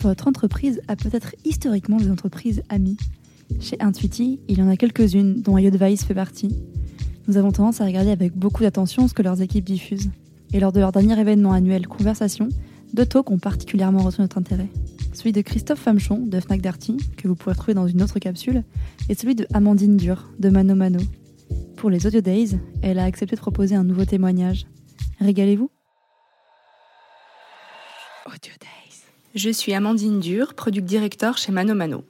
votre entreprise a peut-être historiquement des entreprises amies. Chez Intuiti, il y en a quelques-unes, dont IODevice fait partie. Nous avons tendance à regarder avec beaucoup d'attention ce que leurs équipes diffusent. Et lors de leur dernier événement annuel Conversation, deux talks ont particulièrement retenu notre intérêt. Celui de Christophe Famchon de Fnac Darty, que vous pourrez trouver dans une autre capsule, et celui de Amandine Dur de Mano Mano. Pour les Audio Days, elle a accepté de proposer un nouveau témoignage. Régalez-vous Je suis Amandine Dur, product director chez Mano Mano.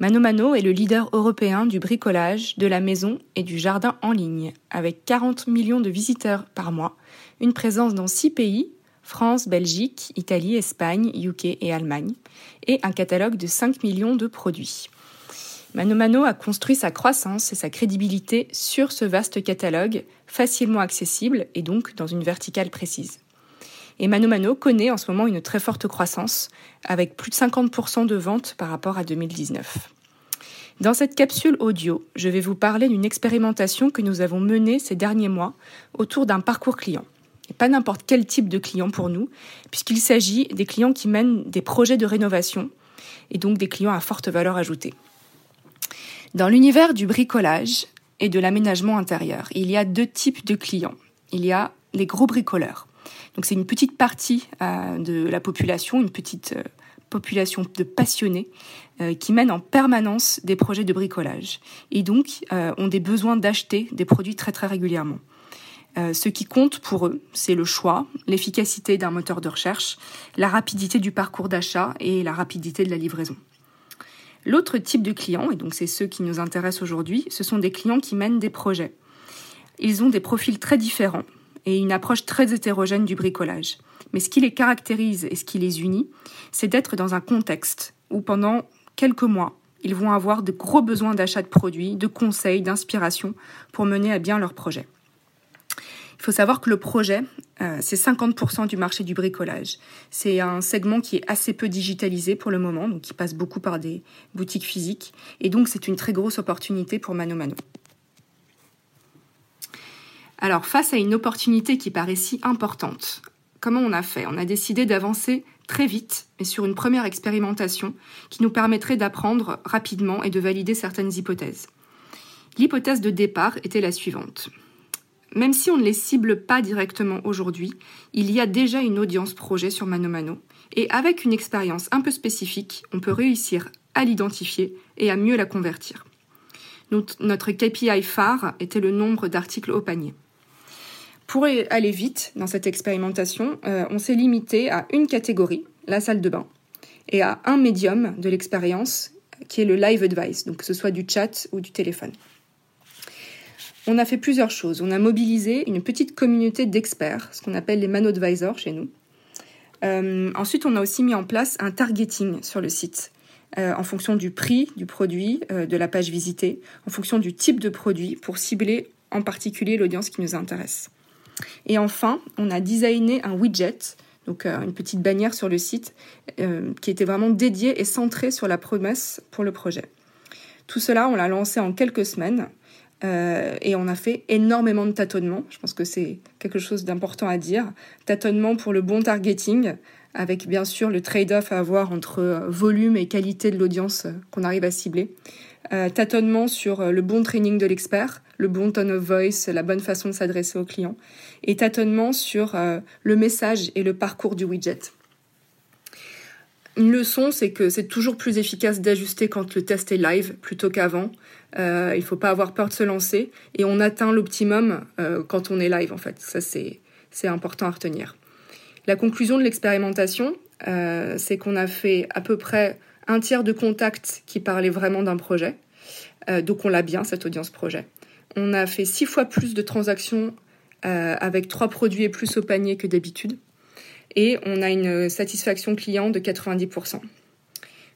Est le leader européen du bricolage, de la maison et du jardin en ligne, avec 40 millions de visiteurs par mois, une présence dans 6 pays, France, Belgique, Italie, Espagne, UK et Allemagne, et un catalogue de 5 millions de produits. Mano a construit sa croissance et sa crédibilité sur ce vaste catalogue, facilement accessible et donc dans une verticale précise. Et Mano Mano connaît en ce moment une très forte croissance, avec plus de 50% de ventes par rapport à 2019. Dans cette capsule audio, je vais vous parler d'une expérimentation que nous avons menée ces derniers mois autour d'un parcours client. Et pas n'importe quel type de client pour nous, puisqu'il s'agit des clients qui mènent des projets de rénovation, et donc des clients à forte valeur ajoutée. Dans l'univers du bricolage et de l'aménagement intérieur, il y a deux types de clients. Il y a les gros bricoleurs. Donc c'est une petite partie euh, de la population, une petite euh, population de passionnés euh, qui mènent en permanence des projets de bricolage et donc ont des besoins d'acheter des produits très très régulièrement. ce qui compte pour eux, c'est le choix, l'efficacité d'un moteur de recherche, la rapidité du parcours d'achat et la rapidité de la livraison. L'autre type de clients, et donc c'est ceux qui nous intéressent aujourd'hui, ce sont des clients qui mènent des projets. Ils ont des profils très différents et une approche très hétérogène du bricolage. Mais ce qui les caractérise et ce qui les unit, c'est d'être dans un contexte où pendant quelques mois, ils vont avoir de gros besoins d'achat de produits, de conseils, d'inspiration pour mener à bien leur projet. Il faut savoir que le projet, euh, c'est 50% du marché du bricolage. C'est un segment qui est assez peu digitalisé pour le moment, donc qui passe beaucoup par des boutiques physiques. Et donc, c'est une très grosse opportunité pour Mano Mano. Alors, face à une opportunité qui paraît si importante, comment on a fait? On a décidé d'avancer très vite, mais sur une première expérimentation qui nous permettrait d'apprendre rapidement et de valider certaines hypothèses. L'hypothèse de départ était la suivante. Même si on ne les cible pas directement aujourd'hui, il y a déjà une audience projet sur Mano Mano, et avec une expérience un peu spécifique, on peut réussir à l'identifier et à mieux la convertir. Notre KPI phare était le nombre d'articles au panier. Pour aller vite dans cette expérimentation, euh, on s'est limité à une catégorie, la salle de bain, et à un médium de l'expérience qui est le live advice, donc que ce soit du chat ou du téléphone on a fait plusieurs choses. On a mobilisé une petite communauté d'experts, ce qu'on appelle les man advisors chez nous. Euh, ensuite, on a aussi mis en place un targeting sur le site. Euh, en fonction du prix du produit, de la page visitée, en fonction du type de produit, pour cibler en particulier l'audience qui nous intéresse. Et enfin, on a designé un widget, donc une petite bannière sur le site, qui était vraiment dédiée et centrée sur la promesse pour le projet. Tout cela, on l'a lancé en quelques semaines euh, et on a fait énormément de tâtonnements. Je pense que c'est quelque chose d'important à dire. Tâtonnements pour le bon targeting, avec bien sûr le trade-off à avoir entre euh, volume et qualité de l'audience euh, qu'on arrive à cibler. Euh, tâtonnement sur le bon training de l'expert, le bon tone of voice, la bonne façon de s'adresser au client. Et tâtonnement sur le message et le parcours du widget. Une leçon, c'est que c'est toujours plus efficace d'ajuster quand le test est live plutôt qu'avant. Euh, il ne faut pas avoir peur de se lancer et on atteint l'optimum euh, quand on est live en fait. Ça c'est important à retenir. La conclusion de l'expérimentation, euh, c'est qu'on a fait à peu près un tiers de contacts qui parlaient vraiment d'un projet. donc on l'a bien cette audience projet. On a fait six fois plus de transactions avec trois produits et plus au panier que d'habitude et on a une satisfaction client de 90%.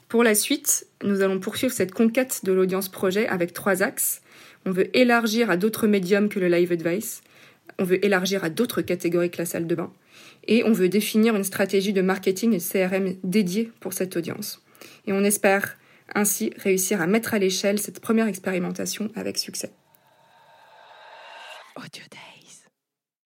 Pour la suite, nous allons poursuivre cette conquête de l'audience projet avec trois axes. On veut élargir à d'autres médiums que le live advice, on veut élargir à d'autres catégories que la salle de bain, et on veut définir une stratégie de marketing et CRM dédiée pour cette audience. Et on espère ainsi réussir à mettre à l'échelle cette première expérimentation avec succès.